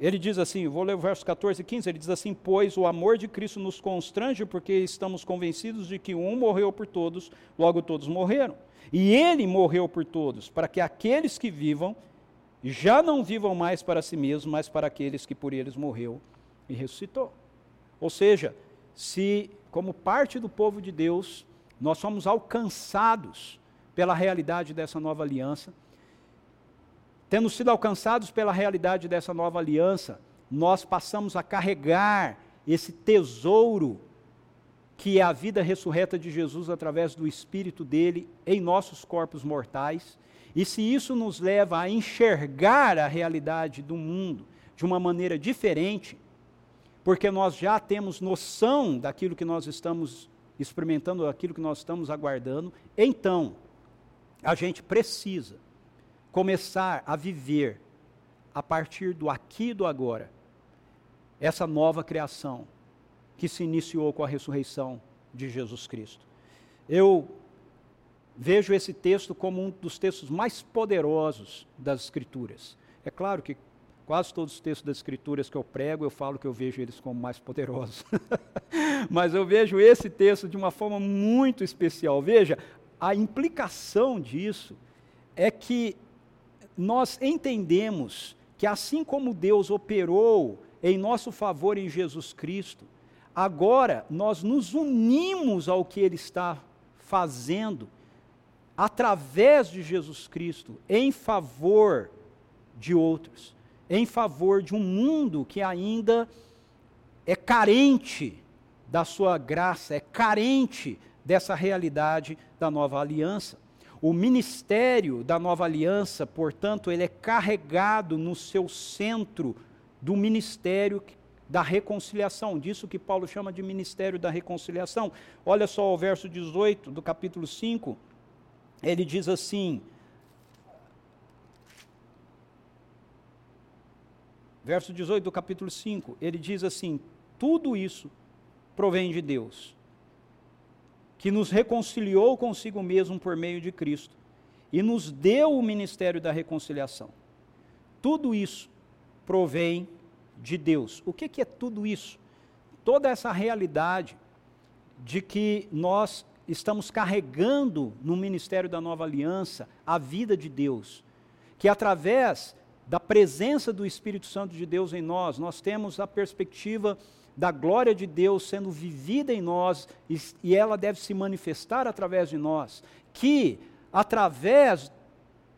Ele diz assim, vou ler o verso 14 e 15, ele diz assim: Pois o amor de Cristo nos constrange, porque estamos convencidos de que um morreu por todos, logo todos morreram. E ele morreu por todos, para que aqueles que vivam já não vivam mais para si mesmos, mas para aqueles que por eles morreu e ressuscitou. Ou seja, se, como parte do povo de Deus, nós somos alcançados pela realidade dessa nova aliança, tendo sido alcançados pela realidade dessa nova aliança, nós passamos a carregar esse tesouro que é a vida ressurreta de Jesus através do Espírito dele em nossos corpos mortais. E se isso nos leva a enxergar a realidade do mundo de uma maneira diferente, porque nós já temos noção daquilo que nós estamos experimentando, daquilo que nós estamos aguardando, então a gente precisa começar a viver a partir do aqui e do agora essa nova criação que se iniciou com a ressurreição de Jesus Cristo. Eu vejo esse texto como um dos textos mais poderosos das Escrituras. É claro que quase todos os textos das Escrituras que eu prego, eu falo que eu vejo eles como mais poderosos. Mas eu vejo esse texto de uma forma muito especial. Veja, a implicação disso é que nós entendemos que assim como Deus operou em nosso favor em Jesus Cristo, agora nós nos unimos ao que Ele está fazendo através de Jesus Cristo em favor de outros, em favor de um mundo que ainda é carente da sua graça, é carente dessa realidade da nova aliança. O ministério da nova aliança, portanto, ele é carregado no seu centro do ministério da reconciliação, disso que Paulo chama de ministério da reconciliação. Olha só o verso 18 do capítulo 5. Ele diz assim: Verso 18 do capítulo 5, ele diz assim: Tudo isso provém de Deus, que nos reconciliou consigo mesmo por meio de Cristo e nos deu o ministério da reconciliação. Tudo isso provém de Deus. O que, que é tudo isso? Toda essa realidade de que nós estamos carregando no ministério da nova aliança a vida de Deus, que através da presença do Espírito Santo de Deus em nós, nós temos a perspectiva da glória de Deus sendo vivida em nós e, e ela deve se manifestar através de nós, que através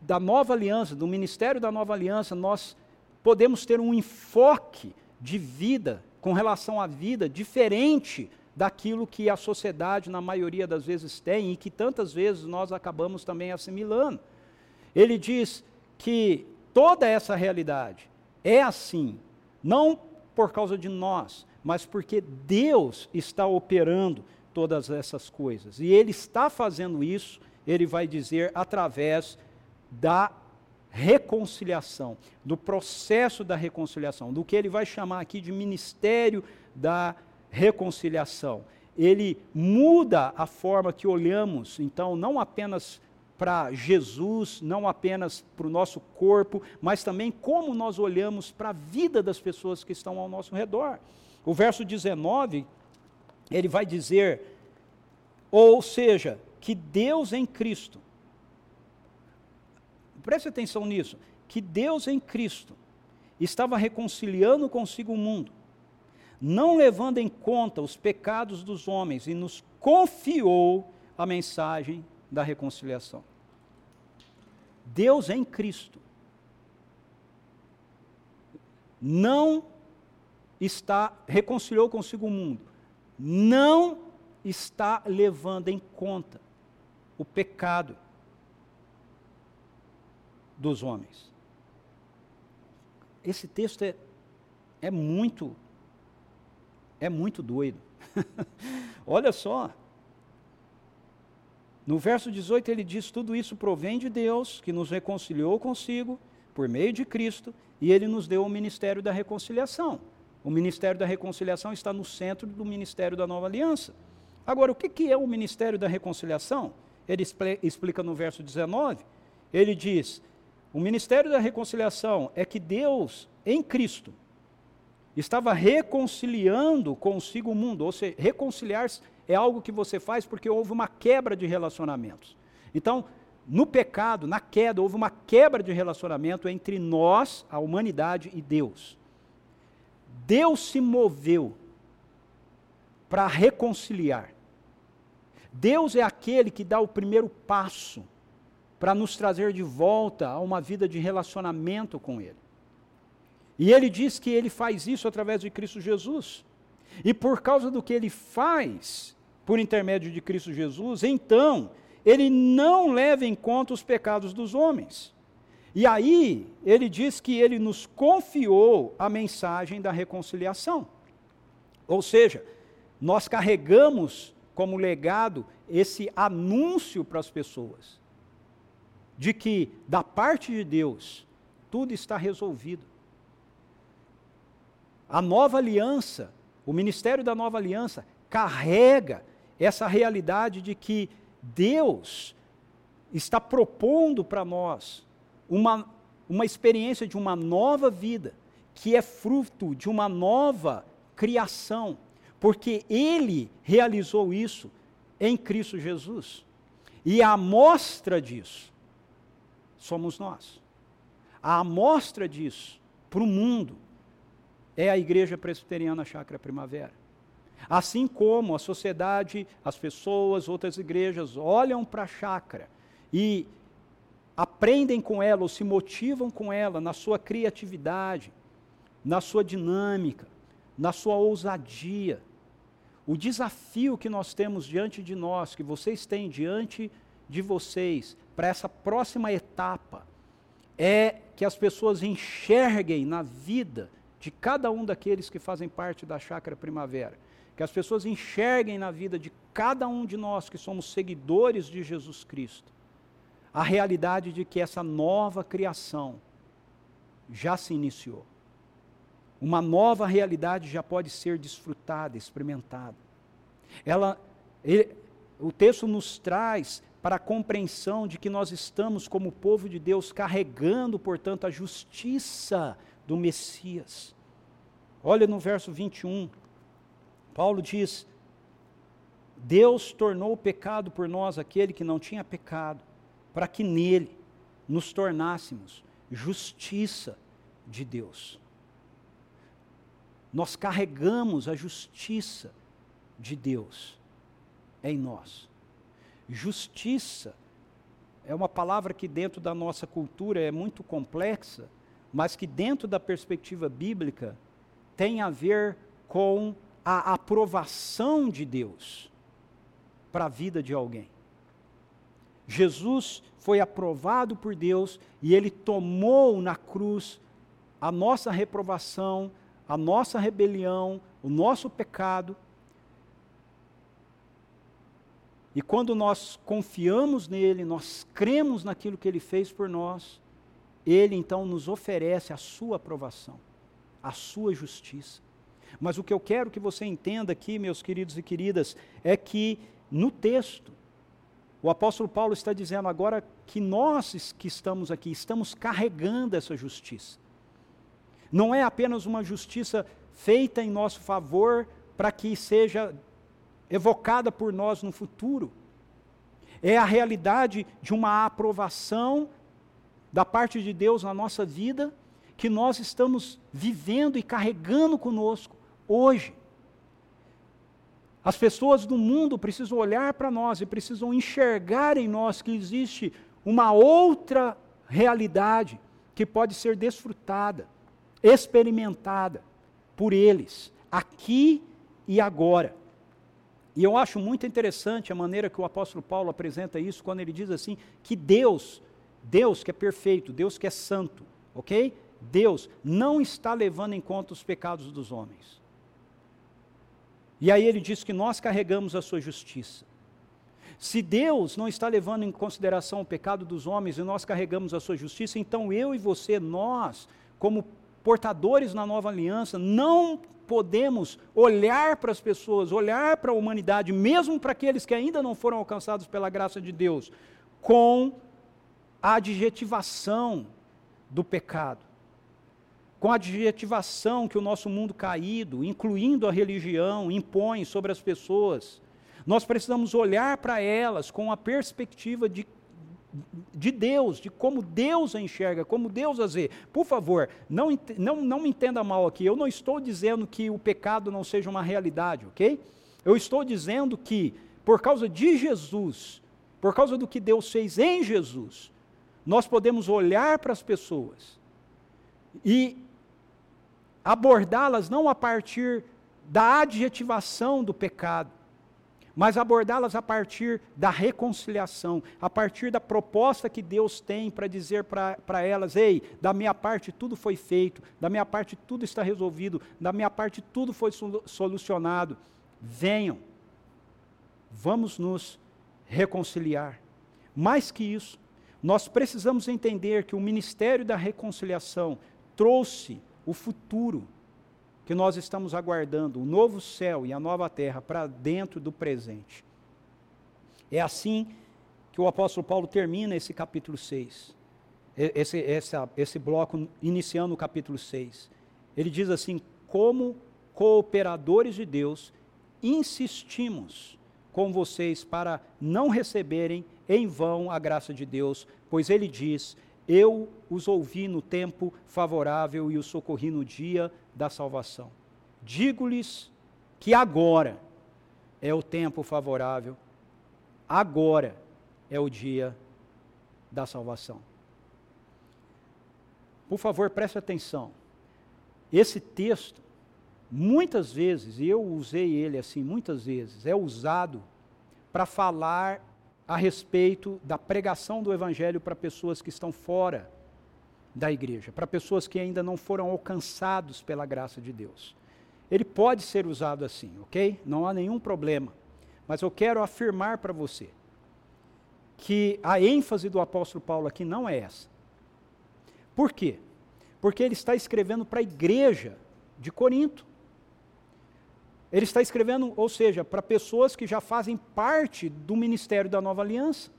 da nova aliança, do ministério da nova aliança, nós podemos ter um enfoque de vida com relação à vida diferente daquilo que a sociedade, na maioria das vezes, tem e que tantas vezes nós acabamos também assimilando. Ele diz que toda essa realidade é assim, não por causa de nós, mas porque Deus está operando todas essas coisas. E Ele está fazendo isso, Ele vai dizer, através da reconciliação, do processo da reconciliação, do que Ele vai chamar aqui de ministério da reconciliação. Ele muda a forma que olhamos, então, não apenas para Jesus, não apenas para o nosso corpo, mas também como nós olhamos para a vida das pessoas que estão ao nosso redor. O verso 19, ele vai dizer, ou seja, que Deus em Cristo, preste atenção nisso, que Deus em Cristo estava reconciliando consigo o mundo, não levando em conta os pecados dos homens, e nos confiou a mensagem da reconciliação. Deus em Cristo não está reconciliou consigo o mundo, não está levando em conta o pecado dos homens. Esse texto é, é muito é muito doido. Olha só. No verso 18 ele diz: Tudo isso provém de Deus, que nos reconciliou consigo por meio de Cristo e ele nos deu o ministério da reconciliação. O ministério da reconciliação está no centro do ministério da nova aliança. Agora, o que é o ministério da reconciliação? Ele explica no verso 19. Ele diz: o ministério da reconciliação é que Deus, em Cristo, estava reconciliando consigo o mundo. Ou seja, reconciliar é algo que você faz porque houve uma quebra de relacionamentos. Então, no pecado, na queda, houve uma quebra de relacionamento entre nós, a humanidade e Deus. Deus se moveu para reconciliar. Deus é aquele que dá o primeiro passo para nos trazer de volta a uma vida de relacionamento com Ele. E Ele diz que Ele faz isso através de Cristo Jesus. E por causa do que Ele faz por intermédio de Cristo Jesus, então ele não leva em conta os pecados dos homens. E aí, ele diz que ele nos confiou a mensagem da reconciliação. Ou seja, nós carregamos como legado esse anúncio para as pessoas de que, da parte de Deus, tudo está resolvido. A nova aliança, o ministério da nova aliança, carrega essa realidade de que Deus está propondo para nós uma, uma experiência de uma nova vida, que é fruto de uma nova criação, porque Ele realizou isso em Cristo Jesus. E a amostra disso somos nós. A amostra disso para o mundo é a Igreja Presbiteriana Chácara Primavera. Assim como a sociedade, as pessoas, outras igrejas olham para a chácara e aprendem com ela ou se motivam com ela na sua criatividade, na sua dinâmica, na sua ousadia. O desafio que nós temos diante de nós, que vocês têm diante de vocês, para essa próxima etapa, é que as pessoas enxerguem na vida de cada um daqueles que fazem parte da chácara primavera que as pessoas enxerguem na vida de cada um de nós que somos seguidores de Jesus Cristo, a realidade de que essa nova criação já se iniciou. Uma nova realidade já pode ser desfrutada, experimentada. Ela, ele, o texto nos traz para a compreensão de que nós estamos, como povo de Deus, carregando, portanto, a justiça do Messias. Olha no verso 21. Paulo diz: Deus tornou o pecado por nós aquele que não tinha pecado, para que nele nos tornássemos justiça de Deus. Nós carregamos a justiça de Deus em nós. Justiça é uma palavra que, dentro da nossa cultura, é muito complexa, mas que, dentro da perspectiva bíblica, tem a ver com a aprovação de Deus para a vida de alguém. Jesus foi aprovado por Deus e ele tomou na cruz a nossa reprovação, a nossa rebelião, o nosso pecado. E quando nós confiamos nele, nós cremos naquilo que ele fez por nós, ele então nos oferece a sua aprovação, a sua justiça. Mas o que eu quero que você entenda aqui, meus queridos e queridas, é que no texto, o apóstolo Paulo está dizendo agora que nós que estamos aqui, estamos carregando essa justiça. Não é apenas uma justiça feita em nosso favor para que seja evocada por nós no futuro. É a realidade de uma aprovação da parte de Deus na nossa vida que nós estamos vivendo e carregando conosco hoje. As pessoas do mundo precisam olhar para nós e precisam enxergar em nós que existe uma outra realidade que pode ser desfrutada, experimentada por eles, aqui e agora. E eu acho muito interessante a maneira que o apóstolo Paulo apresenta isso quando ele diz assim que Deus, Deus que é perfeito, Deus que é santo, ok? Deus não está levando em conta os pecados dos homens. E aí ele diz que nós carregamos a sua justiça. Se Deus não está levando em consideração o pecado dos homens e nós carregamos a sua justiça, então eu e você, nós, como portadores na nova aliança, não podemos olhar para as pessoas, olhar para a humanidade, mesmo para aqueles que ainda não foram alcançados pela graça de Deus, com a adjetivação do pecado, com a adjetivação que o nosso mundo caído, incluindo a religião, impõe sobre as pessoas. Nós precisamos olhar para elas com a perspectiva de de Deus, de como Deus a enxerga, como Deus as vê. Por favor, não, não, não me entenda mal aqui, eu não estou dizendo que o pecado não seja uma realidade, ok? Eu estou dizendo que, por causa de Jesus, por causa do que Deus fez em Jesus, nós podemos olhar para as pessoas e abordá-las não a partir da adjetivação do pecado, mas abordá-las a partir da reconciliação, a partir da proposta que Deus tem para dizer para elas: ei, da minha parte tudo foi feito, da minha parte tudo está resolvido, da minha parte tudo foi solucionado. Venham, vamos nos reconciliar. Mais que isso, nós precisamos entender que o ministério da reconciliação trouxe o futuro que nós estamos aguardando, o novo céu e a nova terra, para dentro do presente. É assim que o apóstolo Paulo termina esse capítulo 6. Esse, esse, esse bloco iniciando o capítulo 6. Ele diz assim: como cooperadores de Deus, insistimos com vocês para não receberem em vão a graça de Deus, pois ele diz: Eu os ouvi no tempo favorável e os socorri no dia da salvação. Digo-lhes que agora é o tempo favorável, agora é o dia da salvação. Por favor, preste atenção. Esse texto, muitas vezes, e eu usei ele assim muitas vezes, é usado para falar a respeito da pregação do Evangelho para pessoas que estão fora da igreja, para pessoas que ainda não foram alcançados pela graça de Deus. Ele pode ser usado assim, ok? Não há nenhum problema. Mas eu quero afirmar para você que a ênfase do apóstolo Paulo aqui não é essa. Por quê? Porque ele está escrevendo para a igreja de Corinto. Ele está escrevendo, ou seja, para pessoas que já fazem parte do ministério da nova aliança.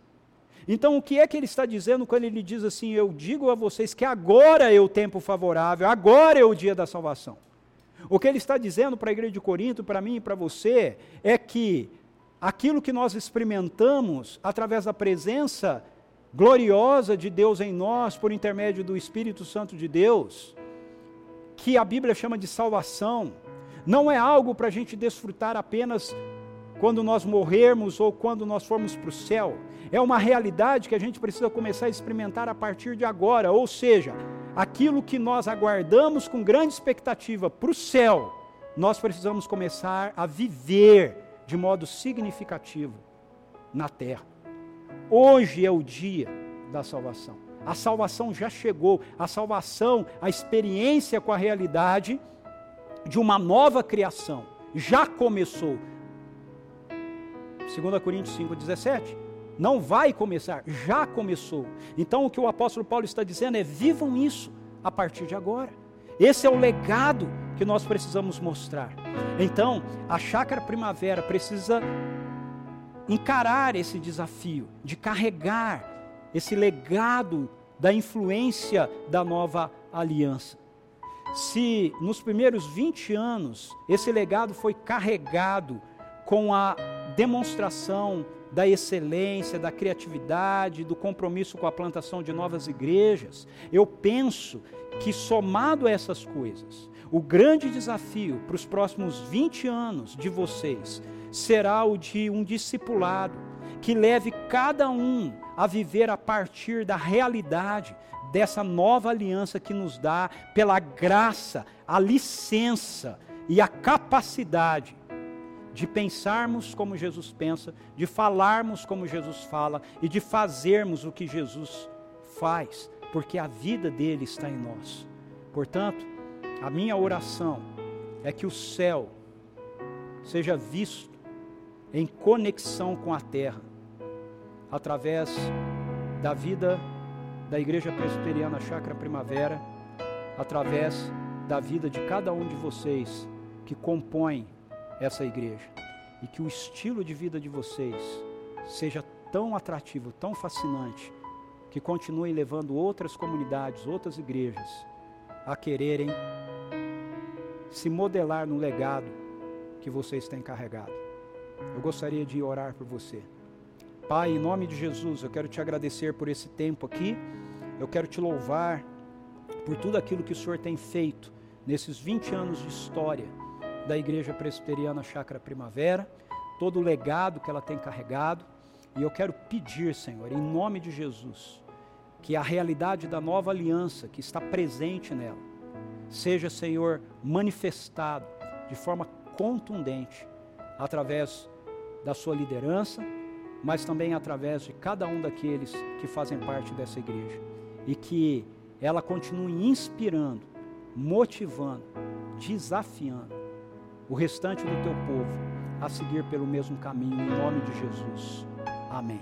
Então, o que é que ele está dizendo quando ele diz assim: Eu digo a vocês que agora é o tempo favorável, agora é o dia da salvação? O que ele está dizendo para a igreja de Corinto, para mim e para você, é que aquilo que nós experimentamos através da presença gloriosa de Deus em nós, por intermédio do Espírito Santo de Deus, que a Bíblia chama de salvação, não é algo para a gente desfrutar apenas quando nós morrermos ou quando nós formos para o céu. É uma realidade que a gente precisa começar a experimentar a partir de agora. Ou seja, aquilo que nós aguardamos com grande expectativa para o céu, nós precisamos começar a viver de modo significativo na terra. Hoje é o dia da salvação. A salvação já chegou. A salvação, a experiência com a realidade de uma nova criação já começou. 2 Coríntios 5,17. Não vai começar, já começou. Então o que o apóstolo Paulo está dizendo é: vivam isso a partir de agora. Esse é o legado que nós precisamos mostrar. Então, a chácara primavera precisa encarar esse desafio de carregar esse legado da influência da nova aliança se nos primeiros 20 anos esse legado foi carregado com a demonstração da excelência, da criatividade, do compromisso com a plantação de novas igrejas, eu penso que somado a essas coisas, o grande desafio para os próximos 20 anos de vocês será o de um discipulado que leve cada um a viver a partir da realidade dessa nova aliança que nos dá, pela graça, a licença e a capacidade de pensarmos como Jesus pensa, de falarmos como Jesus fala e de fazermos o que Jesus faz, porque a vida dele está em nós. Portanto, a minha oração é que o céu seja visto em conexão com a terra, através da vida da Igreja Presbiteriana Chácara Primavera através da vida de cada um de vocês que compõem essa igreja. E que o estilo de vida de vocês seja tão atrativo, tão fascinante, que continue levando outras comunidades, outras igrejas a quererem se modelar no legado que vocês têm carregado. Eu gostaria de orar por você. Pai, em nome de Jesus, eu quero te agradecer por esse tempo aqui. Eu quero te louvar por tudo aquilo que o Senhor tem feito nesses 20 anos de história da Igreja Presbiteriana Chácara Primavera, todo o legado que ela tem carregado. E eu quero pedir, Senhor, em nome de Jesus, que a realidade da nova aliança que está presente nela seja, Senhor, manifestado de forma contundente através da sua liderança, mas também através de cada um daqueles que fazem parte dessa igreja. E que ela continue inspirando, motivando, desafiando o restante do teu povo a seguir pelo mesmo caminho, em nome de Jesus. Amém.